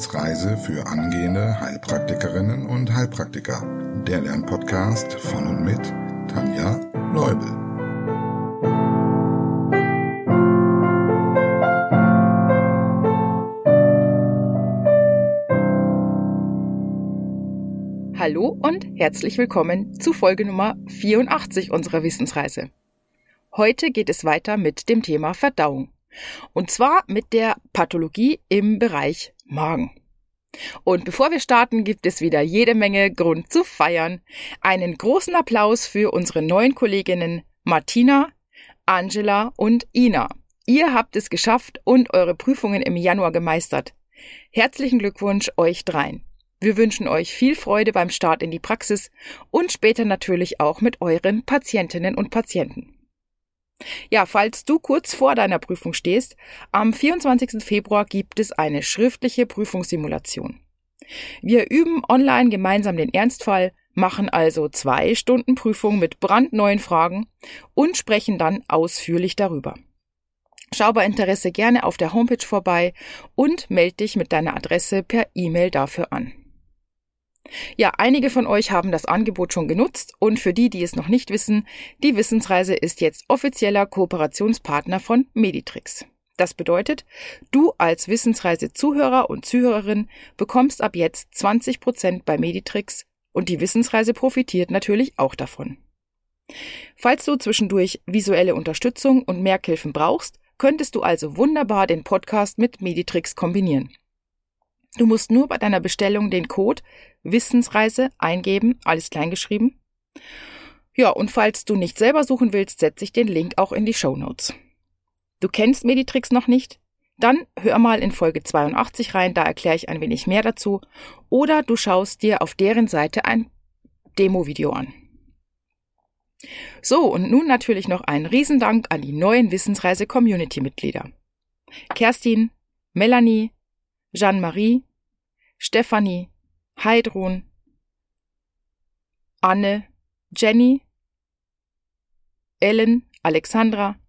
Wissensreise für angehende Heilpraktikerinnen und Heilpraktiker. Der Lernpodcast von und mit Tanja Leubel. Hallo und herzlich willkommen zu Folge Nummer 84 unserer Wissensreise. Heute geht es weiter mit dem Thema Verdauung. Und zwar mit der Pathologie im Bereich Magen. Und bevor wir starten, gibt es wieder jede Menge Grund zu feiern. Einen großen Applaus für unsere neuen Kolleginnen Martina, Angela und Ina. Ihr habt es geschafft und eure Prüfungen im Januar gemeistert. Herzlichen Glückwunsch euch dreien. Wir wünschen euch viel Freude beim Start in die Praxis und später natürlich auch mit euren Patientinnen und Patienten. Ja, falls du kurz vor deiner Prüfung stehst, am 24. Februar gibt es eine schriftliche Prüfungssimulation. Wir üben online gemeinsam den Ernstfall, machen also zwei Stunden Prüfung mit brandneuen Fragen und sprechen dann ausführlich darüber. Schau bei Interesse gerne auf der Homepage vorbei und melde dich mit deiner Adresse per E-Mail dafür an. Ja, einige von euch haben das Angebot schon genutzt und für die, die es noch nicht wissen, die Wissensreise ist jetzt offizieller Kooperationspartner von Meditrix. Das bedeutet, du als Wissensreise-Zuhörer und Zuhörerin bekommst ab jetzt 20 Prozent bei Meditrix und die Wissensreise profitiert natürlich auch davon. Falls du zwischendurch visuelle Unterstützung und Merkhilfen brauchst, könntest du also wunderbar den Podcast mit Meditrix kombinieren. Du musst nur bei deiner Bestellung den Code Wissensreise eingeben, alles kleingeschrieben. Ja, und falls du nicht selber suchen willst, setze ich den Link auch in die Show Notes. Du kennst Meditrix noch nicht? Dann hör mal in Folge 82 rein, da erkläre ich ein wenig mehr dazu. Oder du schaust dir auf deren Seite ein Demo-Video an. So, und nun natürlich noch ein Riesendank an die neuen Wissensreise-Community-Mitglieder. Kerstin, Melanie, Jeanne-Marie, Stefanie, Heidrun, Anne, Jenny, Ellen, Alexandra,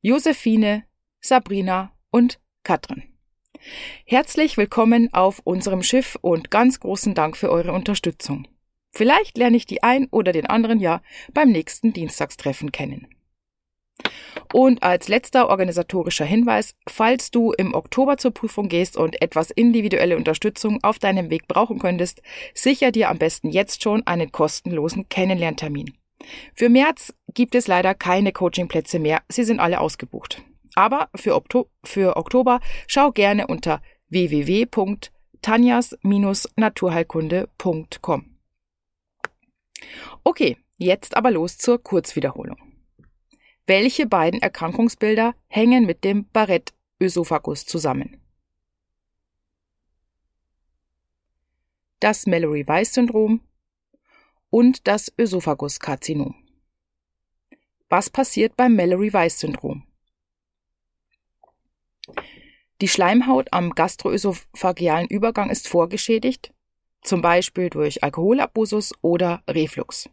Josephine, Sabrina und Katrin. Herzlich willkommen auf unserem Schiff und ganz großen Dank für eure Unterstützung. Vielleicht lerne ich die ein oder den anderen ja beim nächsten Dienstagstreffen kennen. Und als letzter organisatorischer Hinweis, falls du im Oktober zur Prüfung gehst und etwas individuelle Unterstützung auf deinem Weg brauchen könntest, sicher dir am besten jetzt schon einen kostenlosen Kennenlerntermin. Für März gibt es leider keine Coachingplätze mehr, sie sind alle ausgebucht. Aber für, Okto für Oktober schau gerne unter www.tanjas-naturheilkunde.com. Okay, jetzt aber los zur Kurzwiederholung. Welche beiden Erkrankungsbilder hängen mit dem Barrett-Ösophagus zusammen? Das Mallory-Weiss-Syndrom und das Ösophaguskarzinom. Was passiert beim Mallory-Weiss-Syndrom? Die Schleimhaut am gastroösophagealen Übergang ist vorgeschädigt, zum Beispiel durch Alkoholabusus oder Reflux.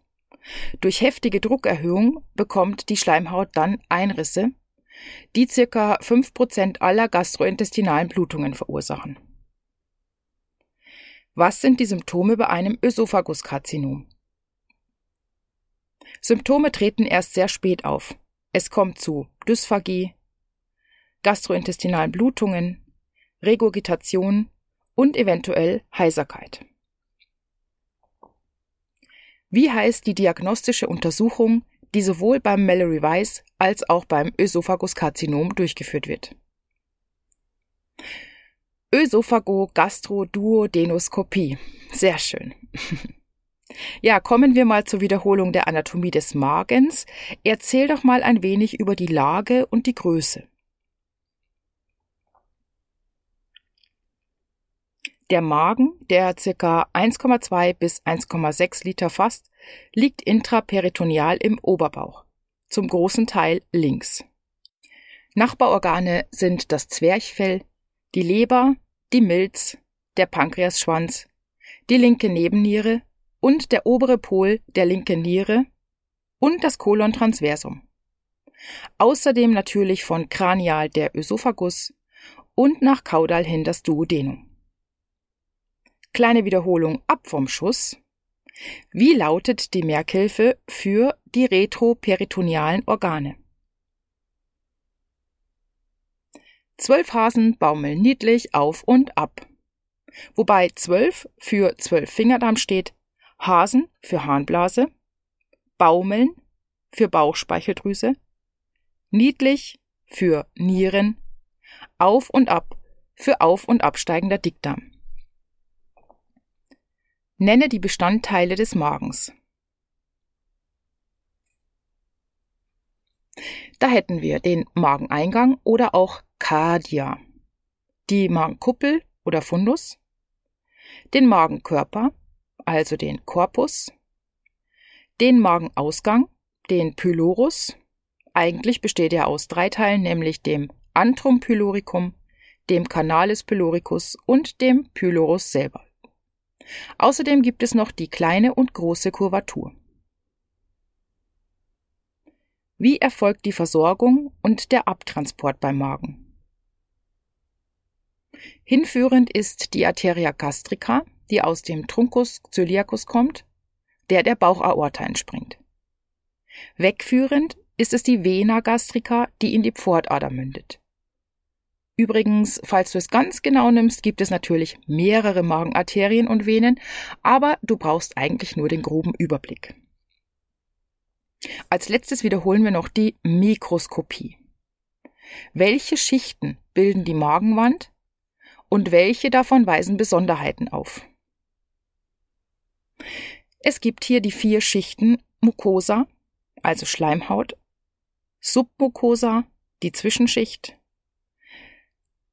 Durch heftige Druckerhöhung bekommt die Schleimhaut dann Einrisse, die circa 5% aller gastrointestinalen Blutungen verursachen. Was sind die Symptome bei einem Ösophaguskarzinom? Symptome treten erst sehr spät auf. Es kommt zu Dysphagie, gastrointestinalen Blutungen, Regurgitation und eventuell Heiserkeit. Wie heißt die diagnostische Untersuchung, die sowohl beim Mallory Weiss als auch beim Ösophaguskarzinom durchgeführt wird? Ösophago-Gastro-Duodenoskopie. Sehr schön. Ja, kommen wir mal zur Wiederholung der Anatomie des Magens. Erzähl doch mal ein wenig über die Lage und die Größe. Der Magen, der ca. 1,2 bis 1,6 Liter fasst, liegt intraperitoneal im Oberbauch, zum großen Teil links. Nachbarorgane sind das Zwerchfell, die Leber, die Milz, der Pankreasschwanz, die linke Nebenniere und der obere Pol der linken Niere und das Kolon transversum. Außerdem natürlich von kranial der Ösophagus und nach kaudal hin das Duodenum. Kleine Wiederholung ab vom Schuss. Wie lautet die Merkhilfe für die retroperitonealen Organe? Zwölf Hasen baumeln niedlich auf und ab. Wobei zwölf für zwölf Fingerdarm steht, Hasen für Harnblase, Baumeln für Bauchspeicheldrüse, niedlich für Nieren, auf und ab für auf und absteigender Dickdarm. Nenne die Bestandteile des Magens. Da hätten wir den Mageneingang oder auch Cardia, die Magenkuppel oder Fundus, den Magenkörper, also den Korpus, den Magenausgang, den Pylorus. Eigentlich besteht er aus drei Teilen, nämlich dem Antrum pyloricum, dem Canalis pyloricus und dem Pylorus selber. Außerdem gibt es noch die kleine und große Kurvatur. Wie erfolgt die Versorgung und der Abtransport beim Magen? Hinführend ist die Arteria gastrica, die aus dem Truncus celiacus kommt, der der Bauchaorta entspringt. Wegführend ist es die Vena gastrica, die in die Pfortader mündet. Übrigens, falls du es ganz genau nimmst, gibt es natürlich mehrere Magenarterien und Venen, aber du brauchst eigentlich nur den groben Überblick. Als letztes wiederholen wir noch die Mikroskopie. Welche Schichten bilden die Magenwand und welche davon weisen Besonderheiten auf? Es gibt hier die vier Schichten Mucosa, also Schleimhaut, Submucosa, die Zwischenschicht,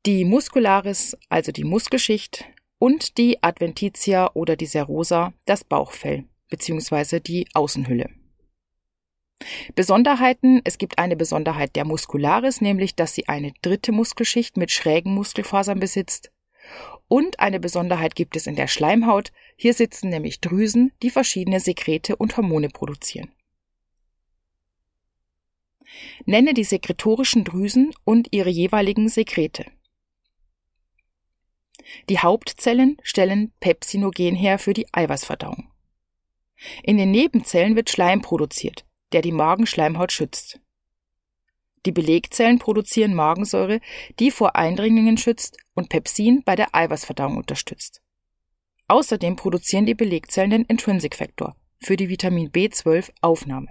die Muscularis, also die Muskelschicht, und die Adventitia oder die Serosa, das Bauchfell bzw. die Außenhülle. Besonderheiten, es gibt eine Besonderheit der Muscularis, nämlich dass sie eine dritte Muskelschicht mit schrägen Muskelfasern besitzt. Und eine Besonderheit gibt es in der Schleimhaut, hier sitzen nämlich Drüsen, die verschiedene Sekrete und Hormone produzieren. Nenne die sekretorischen Drüsen und ihre jeweiligen Sekrete. Die Hauptzellen stellen Pepsinogen her für die Eiweißverdauung. In den Nebenzellen wird Schleim produziert, der die Magenschleimhaut schützt. Die Belegzellen produzieren Magensäure, die vor Eindringlingen schützt und Pepsin bei der Eiweißverdauung unterstützt. Außerdem produzieren die Belegzellen den Intrinsic Factor für die Vitamin B12 Aufnahme.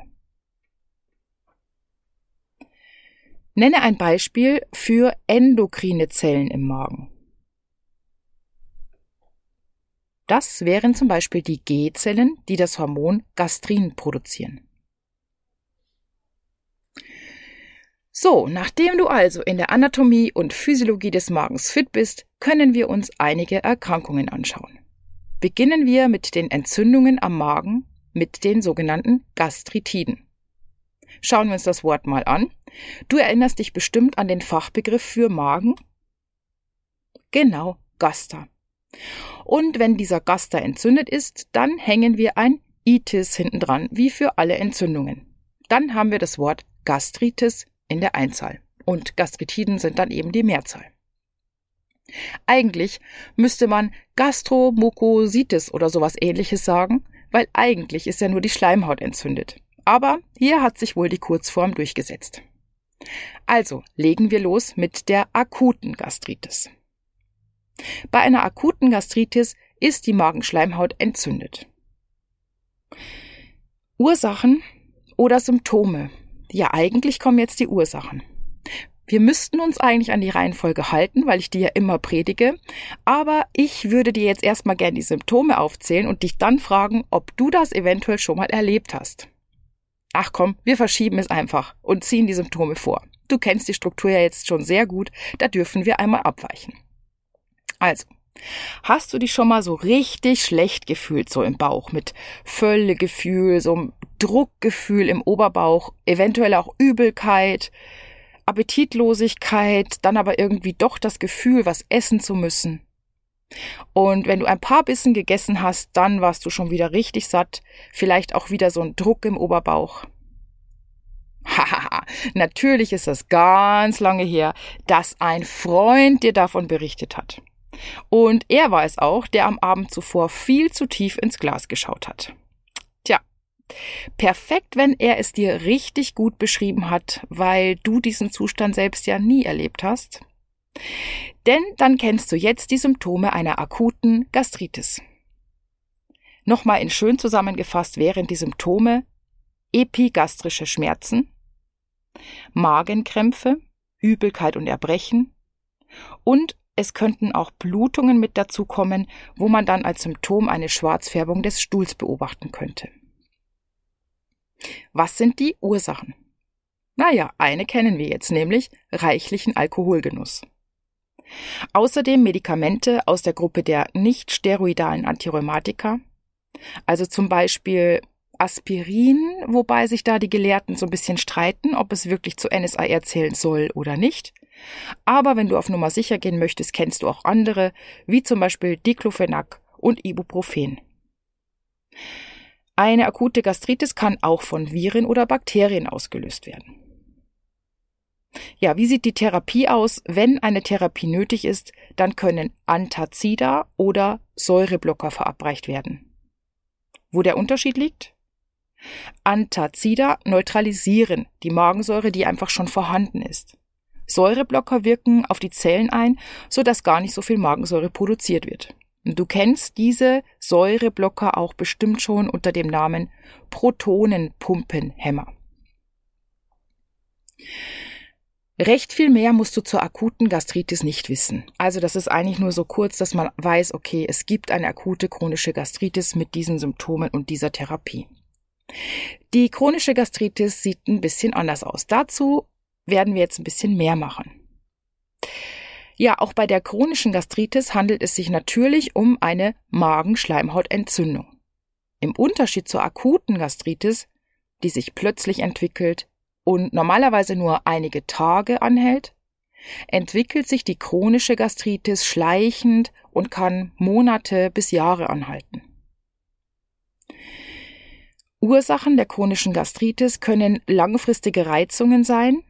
Nenne ein Beispiel für endokrine Zellen im Magen. Das wären zum Beispiel die G-Zellen, die das Hormon Gastrin produzieren. So, nachdem du also in der Anatomie und Physiologie des Magens fit bist, können wir uns einige Erkrankungen anschauen. Beginnen wir mit den Entzündungen am Magen, mit den sogenannten Gastritiden. Schauen wir uns das Wort mal an. Du erinnerst dich bestimmt an den Fachbegriff für Magen? Genau, Gaster. Und wenn dieser Gaster entzündet ist, dann hängen wir ein Itis hinten dran, wie für alle Entzündungen. Dann haben wir das Wort Gastritis in der Einzahl. Und Gastritiden sind dann eben die Mehrzahl. Eigentlich müsste man Gastromukositis oder sowas ähnliches sagen, weil eigentlich ist ja nur die Schleimhaut entzündet. Aber hier hat sich wohl die Kurzform durchgesetzt. Also legen wir los mit der akuten Gastritis. Bei einer akuten Gastritis ist die Magenschleimhaut entzündet. Ursachen oder Symptome. Ja, eigentlich kommen jetzt die Ursachen. Wir müssten uns eigentlich an die Reihenfolge halten, weil ich die ja immer predige. Aber ich würde dir jetzt erstmal gerne die Symptome aufzählen und dich dann fragen, ob du das eventuell schon mal erlebt hast. Ach komm, wir verschieben es einfach und ziehen die Symptome vor. Du kennst die Struktur ja jetzt schon sehr gut, da dürfen wir einmal abweichen. Also, hast du dich schon mal so richtig schlecht gefühlt, so im Bauch, mit Völlegefühl, so einem Druckgefühl im Oberbauch, eventuell auch Übelkeit, Appetitlosigkeit, dann aber irgendwie doch das Gefühl, was essen zu müssen. Und wenn du ein paar Bissen gegessen hast, dann warst du schon wieder richtig satt, vielleicht auch wieder so ein Druck im Oberbauch. Hahaha, natürlich ist das ganz lange her, dass ein Freund dir davon berichtet hat. Und er war es auch, der am Abend zuvor viel zu tief ins Glas geschaut hat. Tja, perfekt, wenn er es dir richtig gut beschrieben hat, weil du diesen Zustand selbst ja nie erlebt hast. Denn dann kennst du jetzt die Symptome einer akuten Gastritis. Nochmal in schön zusammengefasst wären die Symptome epigastrische Schmerzen, Magenkrämpfe, Übelkeit und Erbrechen und es könnten auch Blutungen mit dazukommen, wo man dann als Symptom eine Schwarzfärbung des Stuhls beobachten könnte. Was sind die Ursachen? Naja, eine kennen wir jetzt, nämlich reichlichen Alkoholgenuss. Außerdem Medikamente aus der Gruppe der nicht steroidalen Antirheumatika, also zum Beispiel Aspirin, wobei sich da die Gelehrten so ein bisschen streiten, ob es wirklich zu NSAR zählen soll oder nicht. Aber wenn du auf Nummer sicher gehen möchtest, kennst du auch andere, wie zum Beispiel Diclofenac und Ibuprofen. Eine akute Gastritis kann auch von Viren oder Bakterien ausgelöst werden. Ja, wie sieht die Therapie aus? Wenn eine Therapie nötig ist, dann können Antazida oder Säureblocker verabreicht werden. Wo der Unterschied liegt? Antazida neutralisieren die Magensäure, die einfach schon vorhanden ist. Säureblocker wirken auf die Zellen ein, sodass gar nicht so viel Magensäure produziert wird. Du kennst diese Säureblocker auch bestimmt schon unter dem Namen Protonenpumpenhämmer. Recht viel mehr musst du zur akuten Gastritis nicht wissen. Also das ist eigentlich nur so kurz, dass man weiß, okay, es gibt eine akute chronische Gastritis mit diesen Symptomen und dieser Therapie. Die chronische Gastritis sieht ein bisschen anders aus. Dazu werden wir jetzt ein bisschen mehr machen. Ja, auch bei der chronischen Gastritis handelt es sich natürlich um eine Magenschleimhautentzündung. Im Unterschied zur akuten Gastritis, die sich plötzlich entwickelt, und normalerweise nur einige Tage anhält, entwickelt sich die chronische Gastritis schleichend und kann Monate bis Jahre anhalten. Ursachen der chronischen Gastritis können langfristige Reizungen sein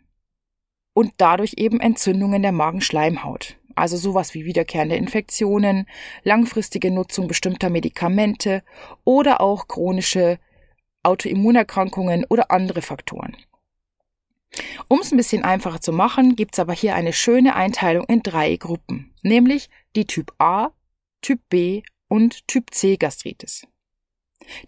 und dadurch eben Entzündungen der Magenschleimhaut. Also sowas wie wiederkehrende Infektionen, langfristige Nutzung bestimmter Medikamente oder auch chronische Autoimmunerkrankungen oder andere Faktoren. Um es ein bisschen einfacher zu machen, gibt es aber hier eine schöne Einteilung in drei Gruppen, nämlich die Typ A, Typ B und Typ C Gastritis.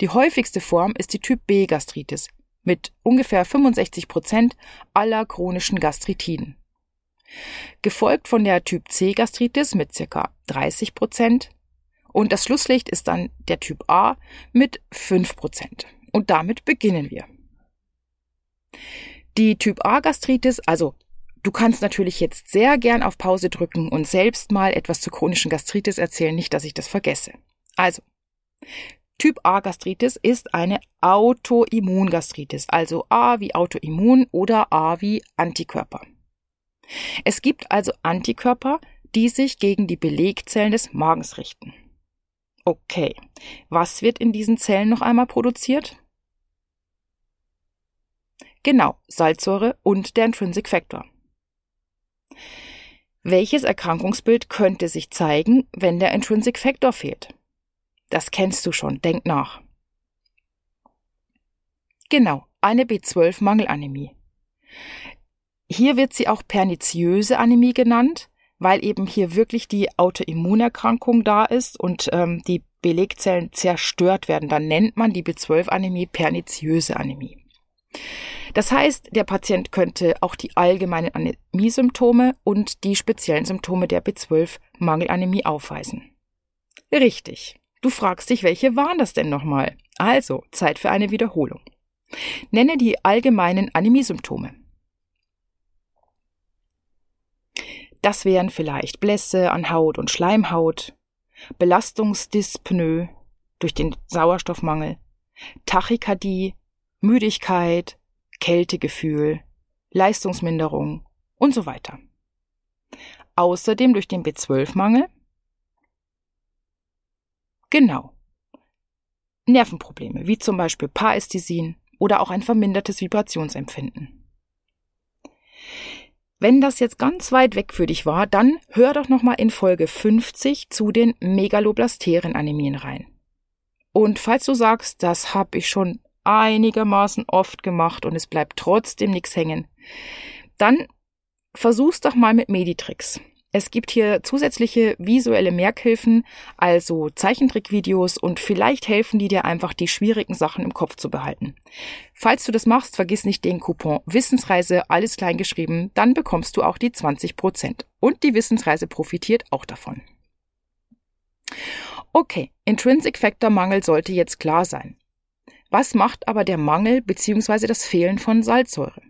Die häufigste Form ist die Typ B Gastritis mit ungefähr 65 Prozent aller chronischen Gastritiden. Gefolgt von der Typ C Gastritis mit circa 30 Prozent und das Schlusslicht ist dann der Typ A mit 5 Prozent. Und damit beginnen wir. Die Typ A Gastritis, also du kannst natürlich jetzt sehr gern auf Pause drücken und selbst mal etwas zur chronischen Gastritis erzählen, nicht, dass ich das vergesse. Also, Typ A Gastritis ist eine Autoimmungastritis, also A wie Autoimmun oder A wie Antikörper. Es gibt also Antikörper, die sich gegen die Belegzellen des Magens richten. Okay, was wird in diesen Zellen noch einmal produziert? Genau, Salzsäure und der Intrinsic Factor. Welches Erkrankungsbild könnte sich zeigen, wenn der Intrinsic Factor fehlt? Das kennst du schon, denk nach. Genau, eine B12-Mangelanämie. Hier wird sie auch perniziöse Anämie genannt, weil eben hier wirklich die Autoimmunerkrankung da ist und ähm, die Belegzellen zerstört werden. Dann nennt man die B12-Anämie perniziöse Anämie. Das heißt, der Patient könnte auch die allgemeinen Anämiesymptome und die speziellen Symptome der B12-Mangelanämie aufweisen. Richtig. Du fragst dich, welche waren das denn nochmal? Also, Zeit für eine Wiederholung. Nenne die allgemeinen Anämiesymptome. Das wären vielleicht Blässe an Haut und Schleimhaut, Belastungsdyspnoe durch den Sauerstoffmangel, Tachykardie, Müdigkeit, Kältegefühl, Leistungsminderung und so weiter. Außerdem durch den B12-Mangel. Genau. Nervenprobleme, wie zum Beispiel Parästhesien oder auch ein vermindertes Vibrationsempfinden. Wenn das jetzt ganz weit weg für dich war, dann hör doch nochmal in Folge 50 zu den Megaloblasteren-Anemien rein. Und falls du sagst, das habe ich schon einigermaßen oft gemacht und es bleibt trotzdem nichts hängen, dann versuch's doch mal mit Meditricks. Es gibt hier zusätzliche visuelle Merkhilfen, also Zeichentrickvideos und vielleicht helfen die dir einfach, die schwierigen Sachen im Kopf zu behalten. Falls du das machst, vergiss nicht den Coupon Wissensreise, alles klein geschrieben, dann bekommst du auch die 20 Prozent. Und die Wissensreise profitiert auch davon. Okay, Intrinsic Factor Mangel sollte jetzt klar sein. Was macht aber der Mangel bzw. das Fehlen von Salzsäure?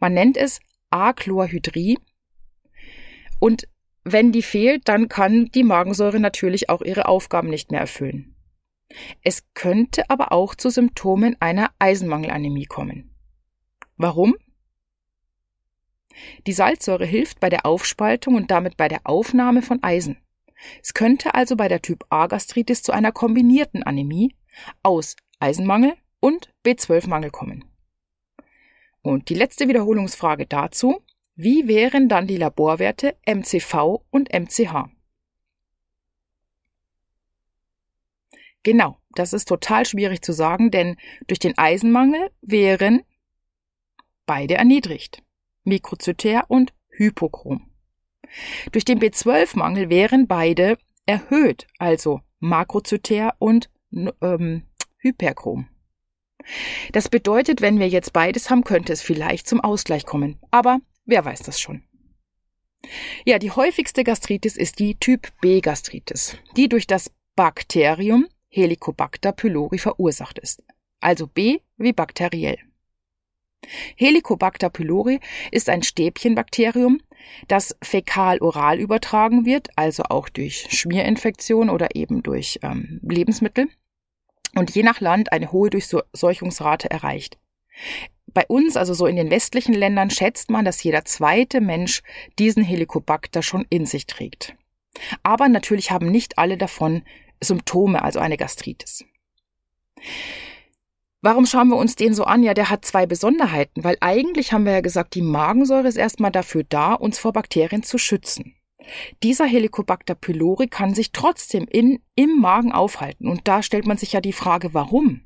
Man nennt es Achlorhydrie und wenn die fehlt, dann kann die Magensäure natürlich auch ihre Aufgaben nicht mehr erfüllen. Es könnte aber auch zu Symptomen einer Eisenmangelanämie kommen. Warum? Die Salzsäure hilft bei der Aufspaltung und damit bei der Aufnahme von Eisen. Es könnte also bei der Typ A Gastritis zu einer kombinierten Anämie aus Eisenmangel und B12-Mangel kommen. Und die letzte Wiederholungsfrage dazu. Wie wären dann die Laborwerte MCV und MCH? Genau, das ist total schwierig zu sagen, denn durch den Eisenmangel wären beide erniedrigt. Mikrozytär und Hypochrom. Durch den B12-Mangel wären beide erhöht, also Makrozytär und ähm, Hyperchrom. Das bedeutet, wenn wir jetzt beides haben, könnte es vielleicht zum Ausgleich kommen. Aber Wer weiß das schon? Ja, die häufigste Gastritis ist die Typ B Gastritis, die durch das Bakterium Helicobacter pylori verursacht ist. Also B wie bakteriell. Helicobacter pylori ist ein Stäbchenbakterium, das fäkal-oral übertragen wird, also auch durch Schmierinfektion oder eben durch ähm, Lebensmittel und je nach Land eine hohe Durchseuchungsrate erreicht. Bei uns, also so in den westlichen Ländern, schätzt man, dass jeder zweite Mensch diesen Helicobacter schon in sich trägt. Aber natürlich haben nicht alle davon Symptome, also eine Gastritis. Warum schauen wir uns den so an? Ja, der hat zwei Besonderheiten, weil eigentlich haben wir ja gesagt, die Magensäure ist erstmal dafür da, uns vor Bakterien zu schützen. Dieser Helicobacter pylori kann sich trotzdem in, im Magen aufhalten und da stellt man sich ja die Frage, warum?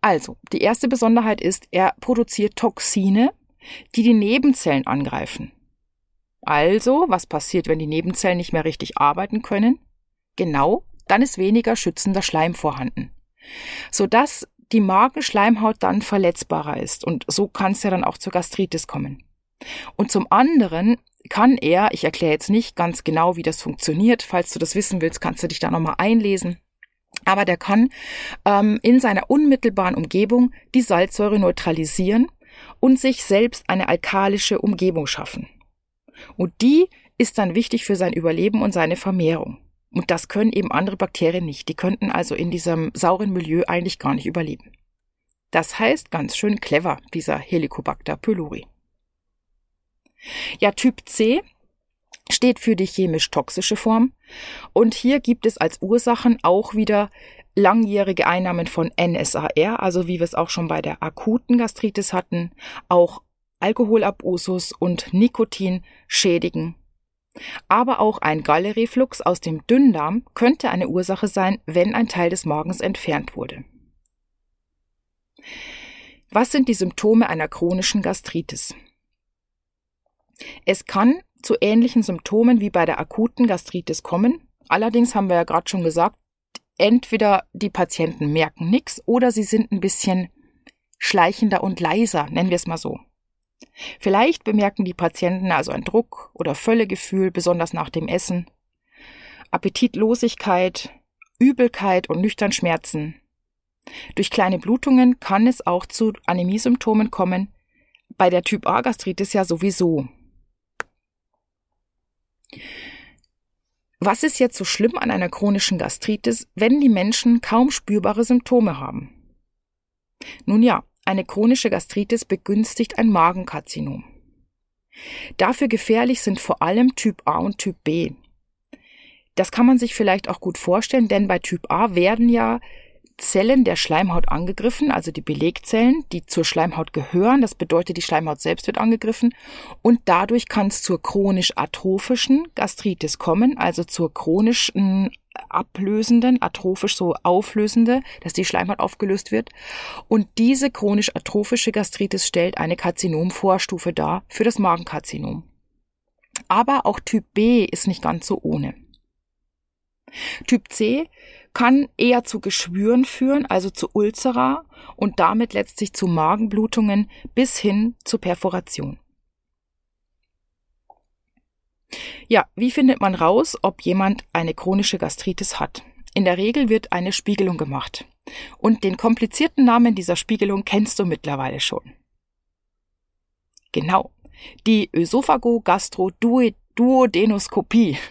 Also, die erste Besonderheit ist, er produziert Toxine, die die Nebenzellen angreifen. Also, was passiert, wenn die Nebenzellen nicht mehr richtig arbeiten können? Genau, dann ist weniger schützender Schleim vorhanden, sodass die Magenschleimhaut dann verletzbarer ist und so kann es ja dann auch zur Gastritis kommen. Und zum anderen kann er, ich erkläre jetzt nicht ganz genau, wie das funktioniert, falls du das wissen willst, kannst du dich da nochmal einlesen, aber der kann ähm, in seiner unmittelbaren Umgebung die Salzsäure neutralisieren und sich selbst eine alkalische Umgebung schaffen. Und die ist dann wichtig für sein Überleben und seine Vermehrung. Und das können eben andere Bakterien nicht. Die könnten also in diesem sauren Milieu eigentlich gar nicht überleben. Das heißt ganz schön clever, dieser Helicobacter pylori. Ja, Typ C steht für die chemisch-toxische Form. Und hier gibt es als Ursachen auch wieder langjährige Einnahmen von NSAR, also wie wir es auch schon bei der akuten Gastritis hatten, auch Alkoholabusus und Nikotin schädigen. Aber auch ein Gallereflux aus dem Dünndarm könnte eine Ursache sein, wenn ein Teil des Magens entfernt wurde. Was sind die Symptome einer chronischen Gastritis? Es kann zu ähnlichen Symptomen wie bei der akuten Gastritis kommen. Allerdings haben wir ja gerade schon gesagt, entweder die Patienten merken nichts oder sie sind ein bisschen schleichender und leiser, nennen wir es mal so. Vielleicht bemerken die Patienten also ein Druck- oder Völlegefühl, besonders nach dem Essen, Appetitlosigkeit, Übelkeit und Nüchternschmerzen. Durch kleine Blutungen kann es auch zu Anämiesymptomen kommen, bei der Typ A Gastritis ja sowieso. Was ist jetzt so schlimm an einer chronischen Gastritis, wenn die Menschen kaum spürbare Symptome haben? Nun ja, eine chronische Gastritis begünstigt ein Magenkarzinom. Dafür gefährlich sind vor allem Typ A und Typ B. Das kann man sich vielleicht auch gut vorstellen, denn bei Typ A werden ja Zellen der Schleimhaut angegriffen, also die Belegzellen, die zur Schleimhaut gehören. Das bedeutet, die Schleimhaut selbst wird angegriffen und dadurch kann es zur chronisch atrophischen Gastritis kommen, also zur chronischen ablösenden, atrophisch so auflösende, dass die Schleimhaut aufgelöst wird. Und diese chronisch atrophische Gastritis stellt eine Karzinomvorstufe dar für das Magenkarzinom. Aber auch Typ B ist nicht ganz so ohne. Typ C kann eher zu Geschwüren führen, also zu Ulzera und damit letztlich zu Magenblutungen bis hin zur Perforation. Ja, wie findet man raus, ob jemand eine chronische Gastritis hat? In der Regel wird eine Spiegelung gemacht. Und den komplizierten Namen dieser Spiegelung kennst du mittlerweile schon. Genau, die Ösophago-Gastro-Duodenoskopie.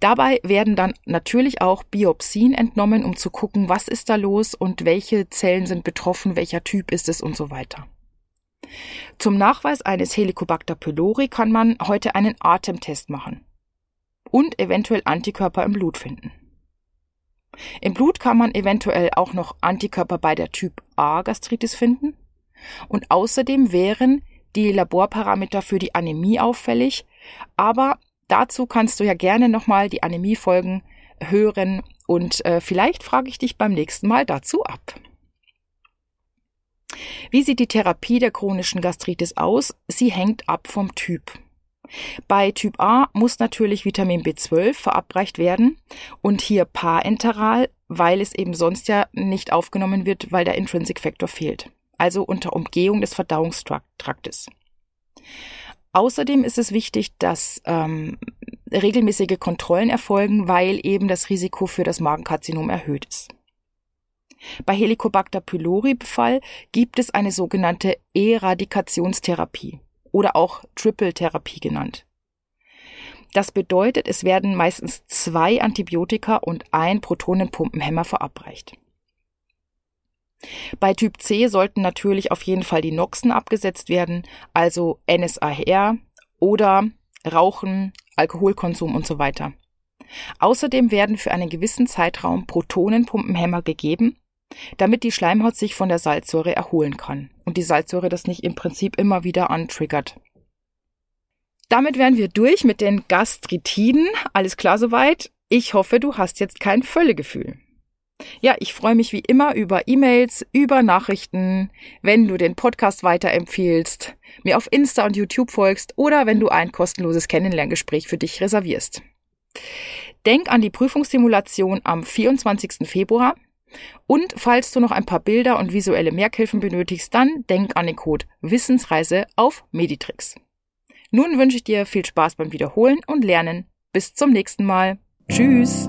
Dabei werden dann natürlich auch Biopsien entnommen, um zu gucken, was ist da los und welche Zellen sind betroffen, welcher Typ ist es und so weiter. Zum Nachweis eines Helicobacter pylori kann man heute einen Atemtest machen und eventuell Antikörper im Blut finden. Im Blut kann man eventuell auch noch Antikörper bei der Typ A Gastritis finden und außerdem wären die Laborparameter für die Anämie auffällig, aber dazu kannst du ja gerne nochmal die Anämiefolgen hören und äh, vielleicht frage ich dich beim nächsten Mal dazu ab. Wie sieht die Therapie der chronischen Gastritis aus? Sie hängt ab vom Typ. Bei Typ A muss natürlich Vitamin B12 verabreicht werden und hier parenteral, weil es eben sonst ja nicht aufgenommen wird, weil der Intrinsic Factor fehlt. Also unter Umgehung des Verdauungstraktes. Außerdem ist es wichtig, dass ähm, regelmäßige Kontrollen erfolgen, weil eben das Risiko für das Magenkarzinom erhöht ist. Bei Helicobacter pylori-Befall gibt es eine sogenannte Eradikationstherapie oder auch Triple-Therapie genannt. Das bedeutet, es werden meistens zwei Antibiotika und ein Protonenpumpenhemmer verabreicht. Bei Typ C sollten natürlich auf jeden Fall die Noxen abgesetzt werden, also NSAR oder Rauchen, Alkoholkonsum und so weiter. Außerdem werden für einen gewissen Zeitraum Protonenpumpenhämmer gegeben, damit die Schleimhaut sich von der Salzsäure erholen kann und die Salzsäure das nicht im Prinzip immer wieder antriggert. Damit wären wir durch mit den Gastritiden. Alles klar soweit? Ich hoffe, du hast jetzt kein Völlegefühl. Ja, ich freue mich wie immer über E-Mails, über Nachrichten, wenn du den Podcast weiterempfiehlst, mir auf Insta und YouTube folgst oder wenn du ein kostenloses Kennenlerngespräch für dich reservierst. Denk an die Prüfungssimulation am 24. Februar und falls du noch ein paar Bilder und visuelle Merkhilfen benötigst, dann denk an den Code Wissensreise auf Meditrix. Nun wünsche ich dir viel Spaß beim Wiederholen und Lernen. Bis zum nächsten Mal. Tschüss.